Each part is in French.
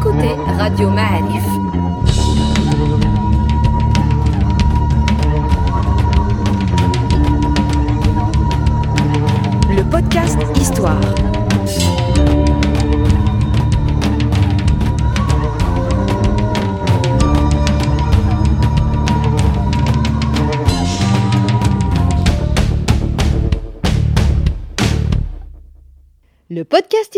écoutez Radio Ma'arif. Le podcast Histoire.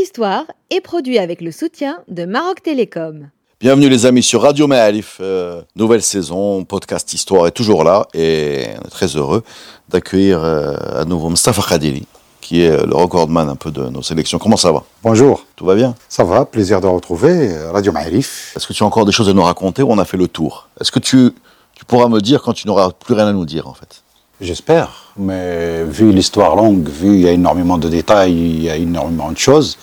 Histoire est produit avec le soutien de Maroc Télécom. Bienvenue les amis sur Radio Maalif, euh, nouvelle saison, podcast Histoire est toujours là et on est très heureux d'accueillir euh, à nouveau Mustafa Khadili qui est le recordman un peu de nos sélections. Comment ça va? Bonjour. Tout va bien? Ça va, plaisir de retrouver euh, Radio Maalif. Est-ce que tu as encore des choses à nous raconter ou on a fait le tour? Est-ce que tu, tu pourras me dire quand tu n'auras plus rien à nous dire en fait? J'espère, mais vu l'histoire longue, vu il y a énormément de détails, il y a énormément de choses,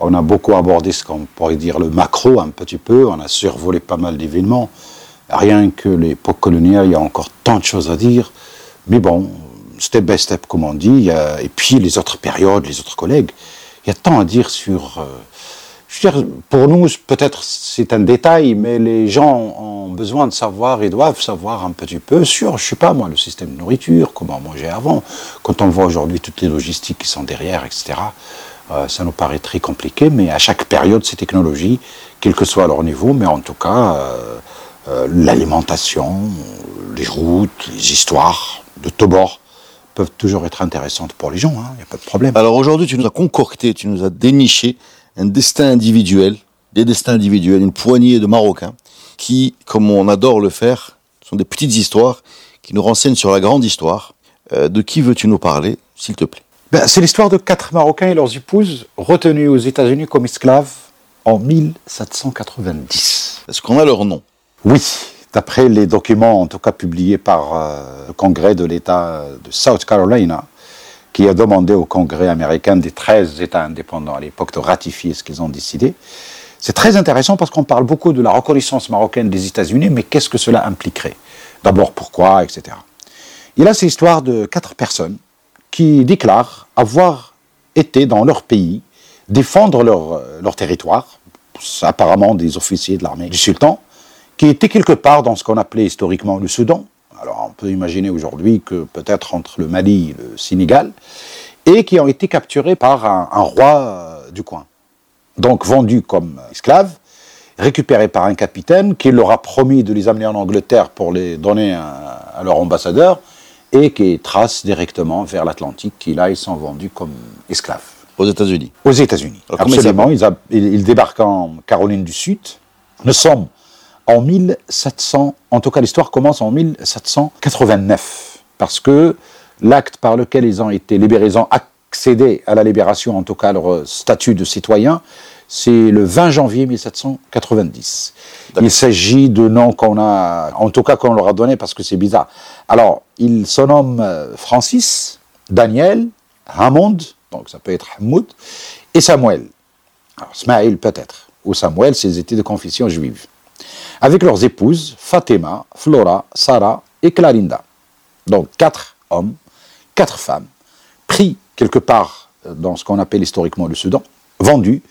on a beaucoup abordé ce qu'on pourrait dire le macro un petit peu, on a survolé pas mal d'événements. Rien que l'époque coloniale, il y a encore tant de choses à dire. Mais bon, step by step, comme on dit, et puis les autres périodes, les autres collègues, il y a tant à dire sur... euh, je veux dire, pour nous, peut-être c'est un détail, mais les gens ont besoin de savoir et doivent savoir un petit peu sur, je sais pas moi, le système de nourriture, comment manger avant. Quand on voit aujourd'hui toutes les logistiques qui sont derrière, etc., euh, ça nous paraît très compliqué, mais à chaque période, ces technologies, quel que soit leur niveau, mais en tout cas, euh, euh, l'alimentation, les routes, les histoires de Tobor peuvent toujours être intéressantes pour les gens, il n'y a pas de problème. Alors aujourd'hui tu nous as concocté, tu nous as déniché un destin individuel, des destins individuels, une poignée de Marocains qui, comme on adore le faire, sont des petites histoires qui nous renseignent sur la grande histoire. Euh, de qui veux-tu nous parler, s'il te plaît? Ben, c'est l'histoire de quatre Marocains et leurs épouses retenus aux États-Unis comme esclaves en 1790. Est-ce qu'on a leur nom? Oui, d'après les documents, en tout cas publiés par euh, le Congrès de l'État de South Carolina, qui a demandé au Congrès américain des 13 États indépendants à l'époque de ratifier ce qu'ils ont décidé. C'est très intéressant parce qu'on parle beaucoup de la reconnaissance marocaine des États-Unis, mais qu'est-ce que cela impliquerait? D'abord, pourquoi, etc. Et là, c'est l'histoire de quatre personnes qui déclarent avoir été dans leur pays défendre leur, euh, territoire, apparemment des officiers de l'armée du sultan, qui étaient quelque part dans ce qu'on appelait historiquement le Soudan. Alors on peut imaginer aujourd'hui que peut-être entre le Mali et le Sénégal, et qui ont été capturés par un, un roi euh, du coin. Donc vendus comme esclaves, récupérés par un capitaine qui leur a promis de les amener en Angleterre pour les donner à, à leur ambassadeur, et qui trace directement vers l'Atlantique, qui là, ils sont vendus comme esclaves Aux États-Unis. aux États-Unis. Absolument, ils, a- ils- ils débarquent en Caroline du Sud. Nous sommes en 1700, en tout cas l'histoire commence en 1789, parce que l'acte par lequel ils ont été libérés, ils ont accédé à la libération, en tout cas leur statut de citoyen, c'est le 20 janvier 1790. Il s'agit de noms qu'on a, en tout cas qu'on leur a donné parce que c'est bizarre. Alors, ils se nomment euh, Francis, Daniel, Hammond, donc ça peut être Hamoud, et Samuel. Alors, Smaïl peut-être, ou Samuel, s'ils étaient de confession juive. Avec leurs épouses, Fatima, Flora, Sarah et Clarinda. Donc quatre hommes, quatre femmes, pris quelque part euh, dans ce qu'on appelle historiquement le Soudan, vendus,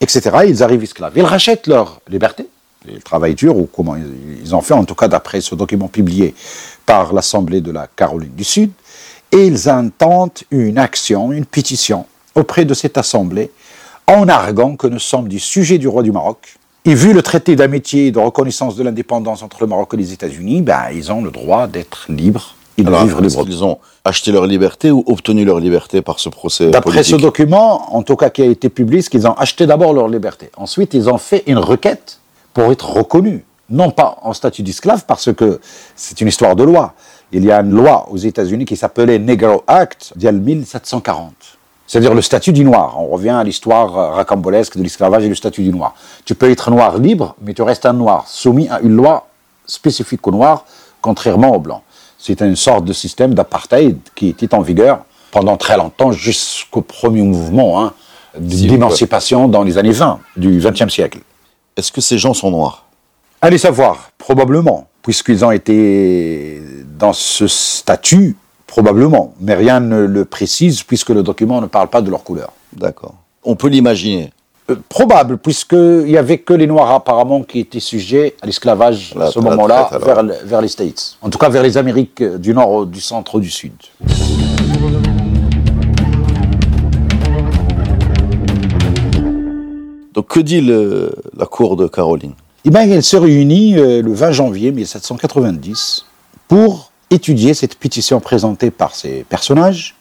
etc. Ils arrivent esclaves. Ils rachètent leur liberté, le travail dur, ou comment ils ils ont fait, en tout cas d'après ce document publié par l'Assemblée de la Caroline du Sud, et ils intentent une action, une pétition auprès de cette Assemblée en arguant que nous sommes du sujet du roi du Maroc. Et vu le traité d'amitié et de reconnaissance de l'indépendance entre le Maroc et les États-Unis, ben, ils ont le droit d'être libres et de Alors, vivre librement. qu'ils ont acheté leur liberté ou obtenu leur liberté par ce procès D'après ce document, en tout cas qui a été publié, c'est qu'ils ont acheté d'abord leur liberté. Ensuite, ils ont fait une requête pour être reconnus, non pas en statut d'esclave, parce que c'est une histoire de loi. Il y a une loi aux États-Unis qui s'appelait Negro Act d'il y a 1740. C'est-à-dire le statut du noir. On revient à l'histoire euh, racambolesque de l'esclavage et le statut du noir. Tu peux être noir libre, mais tu restes un noir, soumis à une loi spécifique au noir, contrairement au blanc. C'est une sorte de système d'apartheid qui était en vigueur pendant très longtemps, jusqu'au premier mouvement hein, d'émancipation dans les années 20 du XXe siècle. Est-ce que ces gens sont noirs? Allez savoir, probablement, puisqu'ils ont été dans ce statut, probablement, mais rien ne le précise puisque le document ne parle pas de leur couleur. D'accord. On peut l'imaginer. Euh, probable, puisqu'il n'y avait que les Noirs apparemment qui étaient sujets à l'esclavage La- à ce moment-là vers, le- vers les States. En tout cas vers les Amériques euh, du Nord, du Centre, du Sud. Donc que dit le- la cour de Caroline? Eh bien, elle se réunit euh, le 20 janvier 1790 pour étudier cette pétition présentée par ces personnages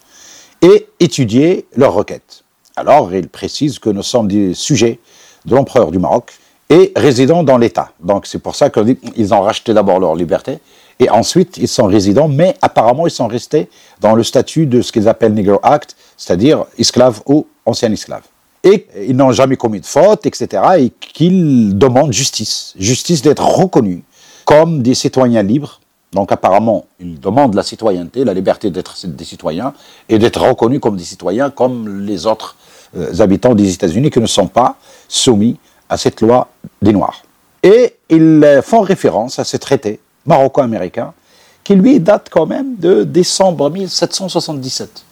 et étudier leurs requêtes. Alors, il précise que nous sommes des sujets de l'empereur du Maroc et résidant dans l'État. Donc, c'est pour ça qu'ils ont racheté d'abord leur liberté et ensuite ils sont résidents, mais apparemment ils sont restés dans le statut de ce qu'ils appellent Negro Act, c'est-à-dire esclaves ou anciens esclaves et ils n'ont jamais commis de faute, etc., et qu'ils demandent justice, justice d'être reconnus comme des citoyens libres. Donc apparemment, ils demandent la citoyenneté, la liberté d'être des citoyens, et d'être reconnus comme des citoyens comme les autres euh, habitants des États-Unis qui ne sont pas soumis à cette loi des Noirs. Et ils euh, font référence à ce traité maroco-américain qui lui date quand même de décembre 1777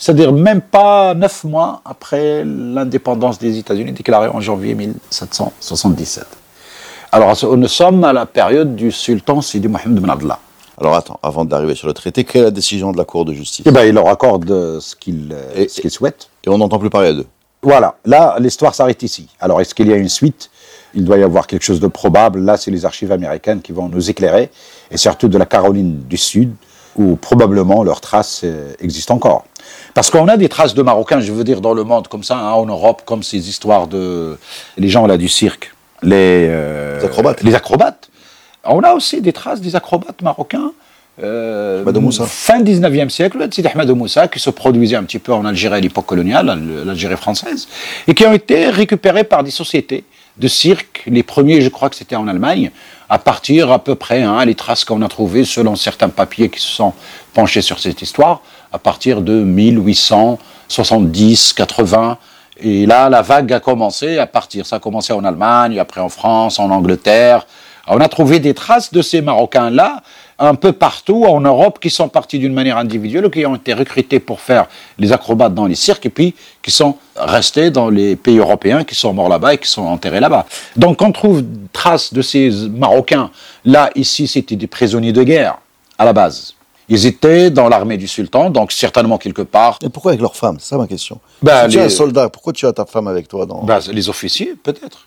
c'est-à-dire même pas neuf mois après l'indépendance des États-Unis déclarée en janvier 1777. Alors, nous sommes à la période du sultan Sidi Mohamed Ben Abdallah. Alors attends, avant d'arriver sur le traité, quelle est la décision de la cour de justice Eh ben, il leur accorde euh, ce qu'il euh, Et- ce qu'il souhaite. Et on n'entend plus parler d'eux. Voilà, là, l'histoire s'arrête ici. Alors, est-ce qu'il y a une suite? Il doit y avoir quelque chose de probable. Là, c'est les archives américaines qui vont nous éclairer, et surtout de la Caroline du Sud, où probablement leurs traces euh, existent encore. Parce qu'on a des traces de Marocains, je veux dire, dans le monde, comme ça, hein, en Europe, comme ces histoires de... Les gens, là, du cirque, les... euh, Les acrobates. Les acrobates. On a aussi des traces des acrobates marocains. Euh, fin 19e siècle, Sidi Ahmed Moussa, qui se produisait un petit peu en Algérie à l'époque coloniale, l'Algérie française, et qui ont été récupérés par des sociétés de cirque. Les premiers, je crois que c'était en Allemagne, à partir à peu près, hein, les traces qu'on a trouvées selon certains papiers qui se sont penchés sur cette histoire, à partir de 1870, 80. Et là, la vague a commencé à partir. Ça a commencé en Allemagne, après en France, en Angleterre. On a trouvé des traces de ces Marocains-là un peu partout en Europe qui sont partis d'une manière individuelle ou qui ont été recrutés pour faire les acrobates dans les cirques et puis qui sont restés dans les pays européens, qui sont morts là-bas et qui sont enterrés là-bas. Donc on trouve traces de ces Marocains. Là, ici, c'était des prisonniers de guerre à la base. Ils étaient dans l'armée du sultan, donc certainement quelque part. Et pourquoi avec leurs femmes? C'est ça ma question. Bah, si tu es un soldat, pourquoi tu as ta femme avec toi dans... Ben, les officiers, peut-être.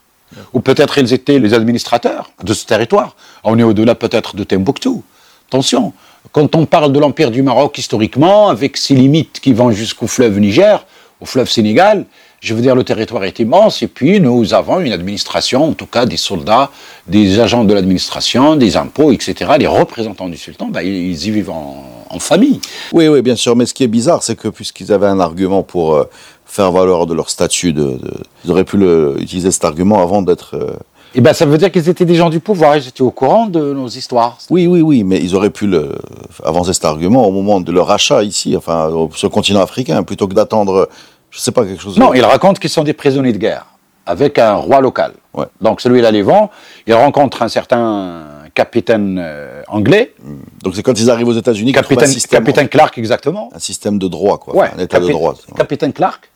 Ou peut-être ils étaient les administrateurs de ce territoire. On est au-delà peut-être de Timbuktu. Attention, quand on parle de l'Empire du Maroc historiquement, avec ses limites qui vont jusqu'au fleuve Niger, au fleuve Sénégal, je veux dire, le territoire est immense, et puis nous avons une administration, en tout cas des soldats, des agents de l'administration, des impôts, etc., les représentants du sultan, ben, ils y vivent en, en famille. Oui, oui, bien sûr. Mais ce qui est bizarre, c'est que puisqu'ils avaient un argument pour euh, faire valoir de leur statut, de, de- ils auraient pu le- utiliser cet argument avant d'être... euh, Et ben, ça veut dire qu'ils étaient des gens du pouvoir, ils étaient au courant de nos histoires. Oui, oui, oui, mais ils auraient pu le, avancer cet argument au moment de leur achat ici, enfin, sur le continent africain, plutôt que d'attendre, je sais pas, quelque chose... Non, il raconte qu'ils sont des prisonniers de guerre avec un roi local. Ouais. Donc celui-là les vend, il rencontre un certain capitaine euh, anglais, Donc c'est quand ils arrivent aux États-Unis capitaine, système, capitaine Clark exactement. un système de droit, quoi. Ouais, un état de droit. Capitaine Clark,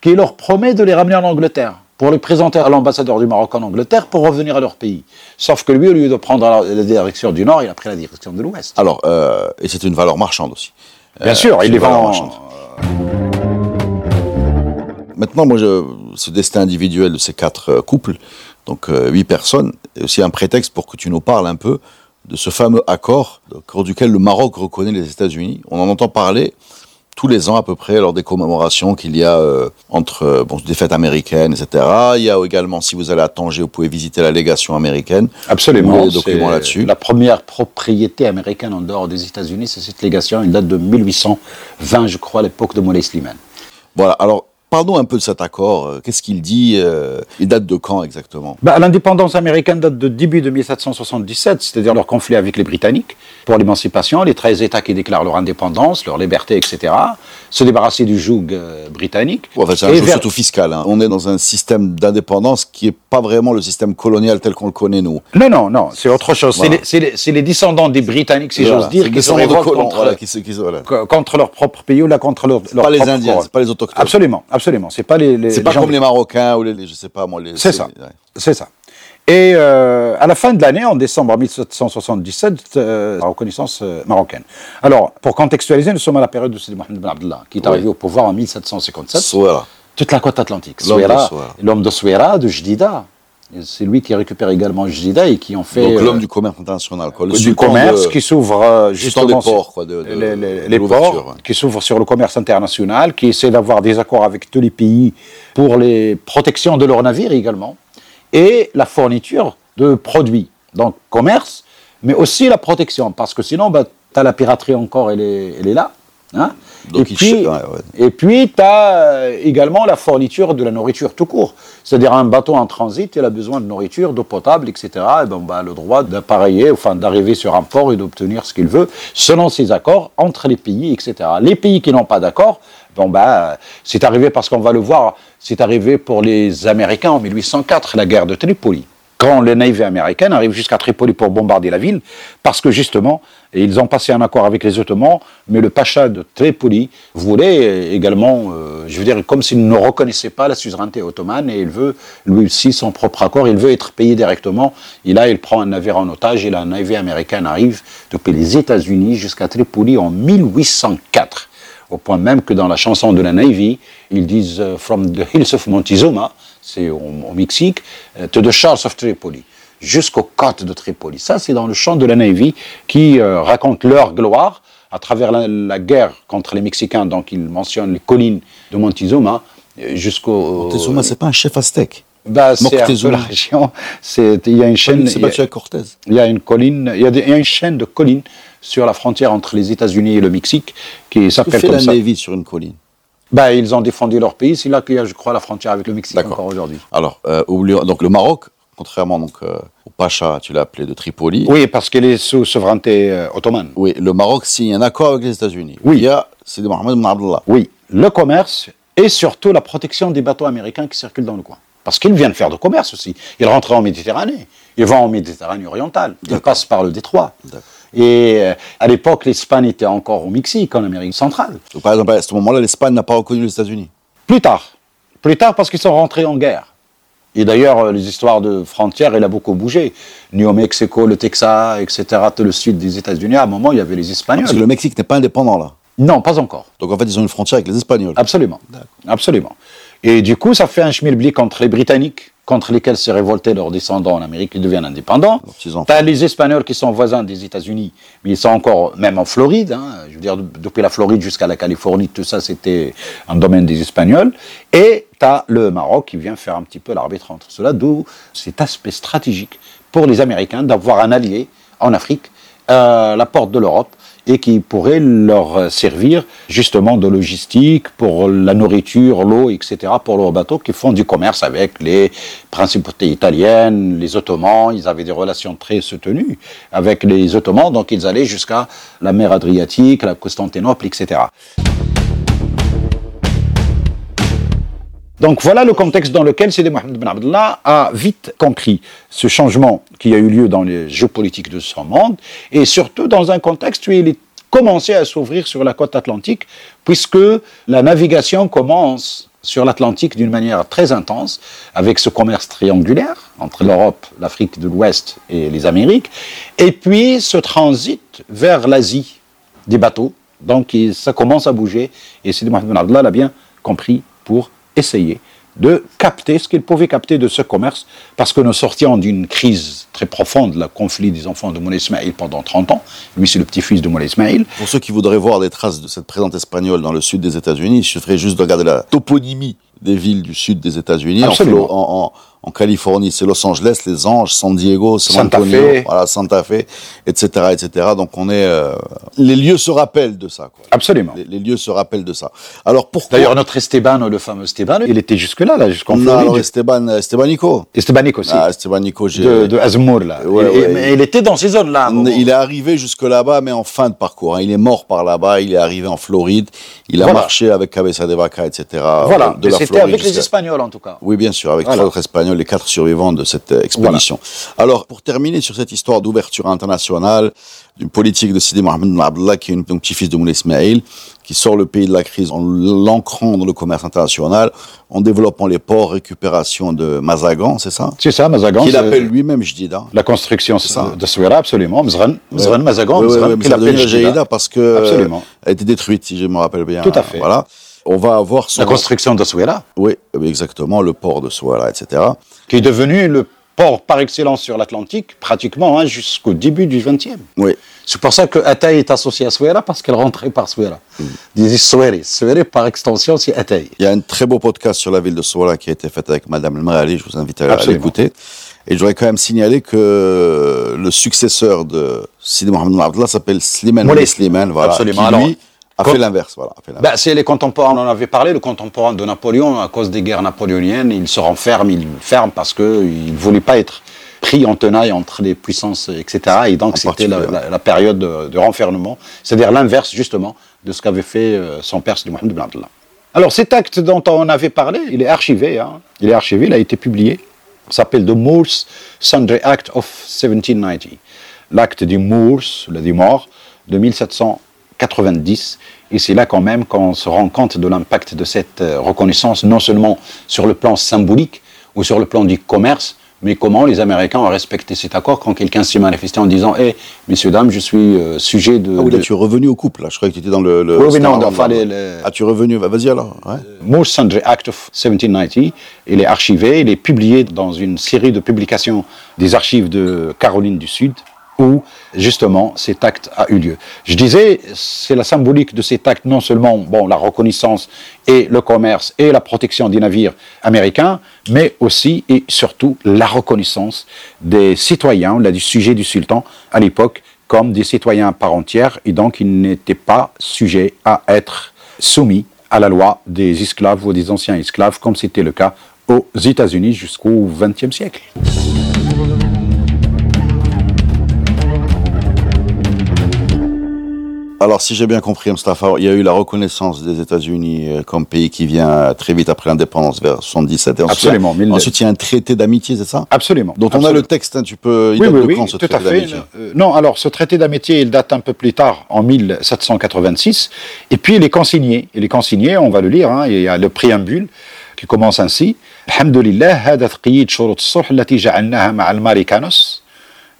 qui leur promet de les ramener en Angleterre pour les présenter à l'ambassadeur du Maroc en Angleterre pour revenir à leur pays. Sauf que lui, au lieu de prendre la, direction du Nord, il a pris la direction de l'Ouest. Alors, euh, et c'est une valeur marchande aussi. Bien Euh, sûr, il une les valeur vend. Maintenant, moi, je, ce destin individuel de ces quatre euh, couples, donc euh, huit personnes, est aussi un prétexte pour que tu nous parles un peu de ce fameux accord, accord duquel le Maroc reconnaît les États-Unis. On en entend parler tous les ans à peu près lors des commémorations qu'il y a euh, entre euh, bon, des fêtes américaines, etc. Il y a également, si vous allez à Tanger, vous pouvez visiter la légation américaine. Absolument. Des documents là-dessus. La première propriété américaine en dehors des États-Unis, c'est cette légation. Elle date de 1820, je crois, à l'époque de Moulay Slimane. Voilà. Alors, parlons un peu de cet accord. Euh, Qu'est-ce qu'il dit euh, Il date de quand exactement? Bah, L'indépendance américaine date de début de 1777, c'est-à-dire leur conflit avec les Britanniques pour l'émancipation, les 13 États qui déclarent leur indépendance, leur liberté, etc., se débarrasser du joug euh, britannique. Ouais, Enfin, c'est un vers- surtout fiscal. hein. On est dans un système d'indépendance qui est pas vraiment le système colonial tel qu'on le connaît nous. Non, non, non, c'est autre chose. Voilà. C'est les- descendants des Britanniques, si Voilà. j'ose dire, qui se révoltent colons, contre, voilà, qui se- qui se- voilà. co- contre leur propre pays ou là contre leur, leur Pas les Indiens, c'est pas les autochtones. Absolument, absolument. C'est pas les. les C'est pas gens- comme les Marocains ou les, je sais pas moi. C'est ça. ouais. C'est ça. Et euh, à la fin de l'année, en décembre 1777, euh, la reconnaissance euh, marocaine. Alors, pour contextualiser, nous sommes à la période de Sidi Mohamed Ben Abdallah, qui est Oui. arrivé au pouvoir en 1757. Souera. Toute la côte atlantique. L'homme de Souera, de Jdida. C'est lui qui récupère également Jdida et qui en fait Donc l'homme du commerce international, quoi. Le du commerce de- qui s'ouvre justement des ports, quoi, de, de- les, ports qui s'ouvrent sur le commerce international, qui essaient d'avoir des accords avec tous les pays pour les protections de leurs navires également, et la fourniture de produits. Donc commerce, mais aussi la protection, parce que sinon, bah, tu la piraterie encore, elle est, elle est là. Hein. Donc et puis, ch- ouais, ouais. et puis, tu as également la fourniture de la nourriture tout court. C'est-à-dire, un bateau en transit, il a besoin de nourriture, d'eau potable, etc. Et ben, le droit d'appareiller, enfin, d'arriver sur un port et d'obtenir ce qu'il veut, selon ses accords entre les pays, etc. Les pays qui n'ont pas d'accord, bon, bah, c'est arrivé parce qu'on va le voir, c'est arrivé pour les Américains en 1804, la guerre de Tripoli quand les navires américains arrivent jusqu'à Tripoli pour bombarder la ville, parce que justement, ils ont passé un accord avec les Ottomans, mais le pacha de Tripoli voulait également, euh, je veux dire, comme s'il ne reconnaissait pas la suzeraineté ottomane, et il veut, lui aussi, son propre accord, il veut être payé directement. Et là, il prend un navire en otage, et un navire américain arrive depuis les États-Unis jusqu'à Tripoli en 1804 au point même que dans la chanson de la Navy, ils disent euh, From the hills of Montezuma, c'est au, au Mexique, euh, to the shores of Tripoli, jusqu'aux côtes de Tripoli. Ça, c'est dans le chant de la Navy qui euh, raconte leur gloire à travers la, la guerre contre les Mexicains. Donc, ils mentionnent les collines de Montezuma euh, jusqu'au. Moctezuma, c'est pas un chef aztèque. Bah, c'est un peu la région. Il y a une chaîne. C'est il battu à il y a une colline, il y a, des- il y a une chaîne de collines sur la frontière entre les États-Unis et le Mexique qui s'appelle comme la ça. Navy sur une colline? Bah, ils ont défendu leur pays. C'est là qu'il y a, je crois, la frontière avec le Mexique encore aujourd'hui. Alors, euh, oublions- donc le Maroc, contrairement donc euh, au Pacha, tu l'as appelé de Tripoli. Oui, parce qu'elle est sous souveraineté euh, ottomane. Oui, le Maroc signe un accord avec les États-Unis. Oui. Il y a Sidi Mohamed Ben Abdallah. Oui, le commerce et surtout la protection des bateaux américains qui circulent dans le coin. Parce qu'ils viennent faire du commerce aussi. Ils rentrent en Méditerranée. Ils vont en Méditerranée orientale. Ils passent par le détroit. D'accord. Et euh, à l'époque, l'Espagne était encore au Mexique, en Amérique centrale. Donc, par exemple, à ce moment-là, l'Espagne n'a pas reconnu les États-Unis. Plus tard. Plus tard parce qu'ils sont rentrés en guerre. Et d'ailleurs, euh, les histoires de frontières, il a beaucoup bougé. New Mexico, le Texas, etc., tout le sud des États-Unis, à un moment, il y avait les Espagnols. Parce que le Mexique n'est pas indépendant là. Non, pas encore. Donc en fait, ils ont une frontière avec les Espagnols. Absolument. Absolument. Et du coup, ça fait un schmilblick entre les Britanniques, contre lesquels se révoltaient leurs descendants en Amérique, ils deviennent indépendants. T'as les Espagnols qui sont voisins des États-Unis, mais ils sont encore, même en Floride, hein, je veux dire, de- depuis la Floride jusqu'à la Californie, tout ça, c'était un domaine des Espagnols. Et t'as le Maroc qui vient faire un petit peu l'arbitre entre cela, d'où cet aspect stratégique pour les Américains d'avoir un allié en Afrique, à la porte de l'Europe, et qui pourrait leur servir justement de logistique pour la nourriture, l'eau, etc., pour leurs bateaux qui font du commerce avec les principautés italiennes, les Ottomans. Ils avaient des relations très soutenues avec les Ottomans, donc ils allaient jusqu'à la mer Adriatique, la Constantinople, etc. Donc voilà le contexte dans lequel Sidi Mohamed Ben Abdallah a vite compris ce changement qui a eu lieu dans les géopolitiques de son monde et surtout dans un contexte où il est commencé à s'ouvrir sur la côte atlantique puisque la navigation commence sur l'Atlantique d'une manière très intense avec ce commerce triangulaire entre l'Europe, l'Afrique de l'Ouest et les Amériques et puis ce transit vers l'Asie des bateaux. Donc ça commence à bouger et Sidi Mohamed Ben Abdallah l'a bien compris pour essayer de capter ce qu'il pouvait capter de ce commerce, parce que nous sortions d'une crise très profonde, le conflit des enfants de Moulay Ismail pendant 30 ans. Lui, c'est le petit-fils de Moulay Ismail. Pour ceux qui voudraient voir des traces de cette présence espagnole dans le sud des États-Unis, il suffirait juste de regarder la toponymie des villes du sud des États-Unis. En, en, en- Californie, c'est Los Angeles, Les Anges, San Diego, San Santa Antonio, Fe. voilà, Santa Fe, etc., etc. Donc on est, euh, les lieux se rappellent de ça. Quoi. Absolument. Les, les lieux se rappellent de ça. Alors pourquoi? D'ailleurs, notre Esteban, le fameux Esteban, il était jusque-là, là, jusqu'en Non, alors Floride. Esteban, Estebanico. Estebanic aussi, Ah, Estebanico, j'ai- de, de Azmour, là. Ouais, ouais. il était dans ces zones-là. à un moment. Il est arrivé jusque là-bas, mais en fin de parcours. hein. Il est mort par là-bas. Il est arrivé en Floride. Il a Voilà. marché avec Cabeza de Vaca, etc. Voilà, De c'était Floride avec les Espagnols, en tout cas. Oui, bien sûr, avec Voilà. trois autres Espagnols. Les quatre survivants de cette euh, expédition. Alors, pour terminer sur cette histoire d'ouverture internationale, d'une politique de Sidi Mohamed Ben Abdallah, qui est un petit-fils de Moulay Ismail, qui sort le pays de la crise en l'ancrant dans le commerce international, en développant les ports, récupération de Mazagan, c'est ça? C'est ça, Mazagan. Qu'il appelle lui-même Jdida. La construction ça. de Souera, absolument. Mzran, Mzran Mazagan, oui, Mzran, oui, qu'il appelle Jdida parce que absolument. elle a été détruite, si je me rappelle bien. Tout à fait. Voilà. On va avoir son... La construction de Souera. Oui, exactement, le port de Souera, etc. Qui est devenu le port par excellence sur l'Atlantique, pratiquement hein, jusqu'au début du XXe. Oui. C'est pour ça que Ataï est associé à Souera, parce qu'elle rentrait par Souera. Mm. Disait. Soueri, par extension, c'est Ataï. Il y a un très beau podcast sur la ville de Souera qui a été fait avec Madame El Marali, je vous invite à, l'écouter. Et j'aurais quand même signalé que le successeur de Sidi Mohamed Abdallah s'appelle Slimane Moulay Slimane, voilà, Absolument. qui lui a fait l'inverse. Voilà, bah, c'est les contemporains, on en avait parlé, le contemporain de Napoléon, à cause des guerres napoléoniennes, il se renferme, il ferme parce qu'il ne voulait pas être pris en tenaille entre les puissances, etc. Et donc c'était la, période de, renfermement, c'est-à-dire l'inverse justement de ce qu'avait fait euh, son père, Sidi Mohamed Ben. Alors cet acte dont on avait parlé, il est archivé, hein. il est archivé, il a été publié, il s'appelle The Moors Sundry Act of 1790, l'acte des Moors, le morts, de 1790. Et c'est là quand même qu'on se rend compte de l'impact de cette euh, reconnaissance, non seulement sur le plan symbolique ou sur le plan du commerce, mais comment les Américains ont respecté cet accord quand quelqu'un s'est manifesté en disant Hé, messieurs, dames, je suis euh, sujet de. Ah oui, là, tu es revenu au couple, là. Je croyais que tu étais dans le. oui, oui, non, enfin. Les, Ah, tu es revenu, vas-y alors. Ouais. Moore Sundry Act of 1790, il est archivé, il est publié dans une série de publications des archives de Caroline du Sud, justement cet acte a eu lieu. Je disais, c'est la symbolique de cet acte, non seulement bon, la reconnaissance et le commerce et la protection des navires américains, mais aussi et surtout la reconnaissance des citoyens, du sujet du sultan à l'époque, comme des citoyens à part entière, et donc ils n'étaient pas sujets à être soumis à la loi des esclaves ou des anciens esclaves, comme c'était le cas aux États-Unis jusqu'au XXe siècle. Alors, si j'ai bien compris, Mustafa, il y a eu la reconnaissance des États-Unis euh, comme pays qui vient très vite après l'indépendance, vers 77. Et Absolument. Ensuite, il y a un traité d'amitié, c'est ça? Absolument. Dont on a le texte, hein, tu peux... Il oui, date oui, oui, ce tout traité à fait. Euh, non, alors, ce traité d'amitié, il date un peu plus tard, en 1786. Et puis, il est consigné. Il est consigné, on va le lire, hein, il y a le préambule qui commence ainsi. « Alhamdulillah, hada tqiyid shurut suh lati ma'al marikanos »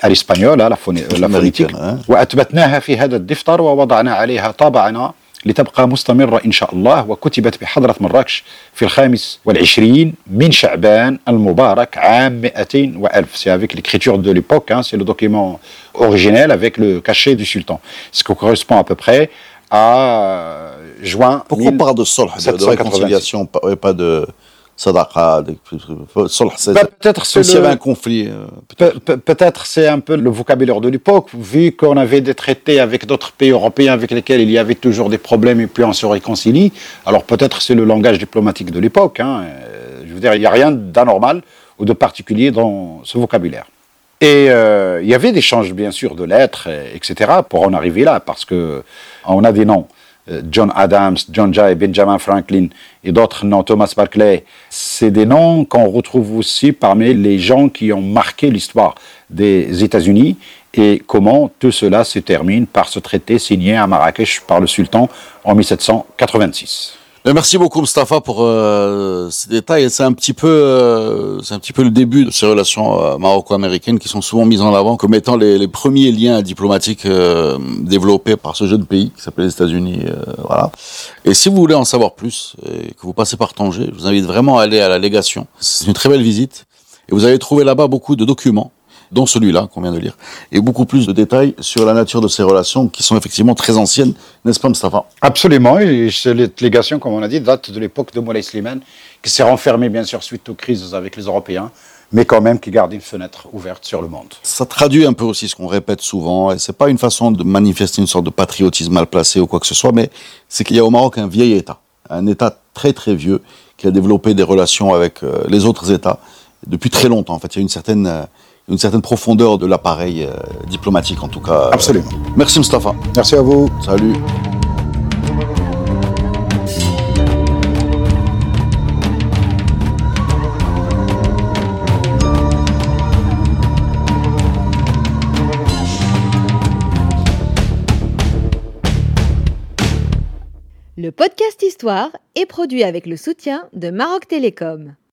الاسبانيول لا فونيتيك واثبتناها في هذا الدفتر ووضعنا عليها طابعنا لتبقى مستمرة إن شاء الله وكتبت بحضرة مراكش في الخامس والعشرين من شعبان المبارك عام 200 وألف C'est avec l'écriture de l'époque, hein, c'est le document originel avec le cachet du sultan. Ce qui correspond à peu près à juin Pourquoi on parle de solh, de, de réconciliation, pas de sadaqa, peut-être c'est s'il y avait un conflit. Peut-être c'est un peu le vocabulaire de l'époque, vu qu'on avait des traités avec d'autres pays européens avec lesquels il y avait toujours des problèmes et puis on se réconcilie. Alors peut-être c'est le langage diplomatique de l'époque. Hein. Je veux dire, il n'y a rien d'anormal ou de particulier dans ce vocabulaire. Et euh, il y avait des échanges, bien sûr, de lettres, etc., pour en arriver là, parce que on a des noms. John Adams, John Jay, Benjamin Franklin et d'autres noms, Thomas Barclay, c'est des noms qu'on retrouve aussi parmi les gens qui ont marqué l'histoire des États-Unis et comment tout cela se termine par ce traité signé à Marrakech par le sultan en 1786. Merci beaucoup Mustafa pour euh, ces détails. C'est un petit peu, euh, c'est un petit peu le début de ces relations euh, maroco-américaines qui sont souvent mises en avant comme étant les, premiers liens diplomatiques euh, développés par ce jeune pays qui s'appelle les États-Unis. Euh, voilà. Et si vous voulez en savoir plus et que vous passez par Tanger, je vous invite vraiment à aller à la légation. C'est une très belle visite et vous allez trouver là-bas beaucoup de documents dont celui-là qu'on vient de lire, et beaucoup plus de détails sur la nature de ces relations qui sont effectivement très anciennes, n'est-ce pas Mustafa? Absolument, et cette légation, comme on a dit, date de l'époque de Moulay Slimane, qui s'est renfermée bien sûr suite aux crises avec les Européens, mais quand même qui garde une fenêtre ouverte sur le monde. Ça traduit un peu aussi ce qu'on répète souvent, et c'est pas une façon de manifester une sorte de patriotisme mal placé ou quoi que ce soit, mais c'est qu'il y a au Maroc un vieil État, un État très très vieux, qui a développé des relations avec euh, les autres États depuis très longtemps. En fait, il y a une certaine euh, une certaine profondeur de l'appareil euh, diplomatique en tout cas. Absolument. Merci Mustafa. Merci à vous. Salut. Le podcast Histoire est produit avec le soutien de Maroc Télécom.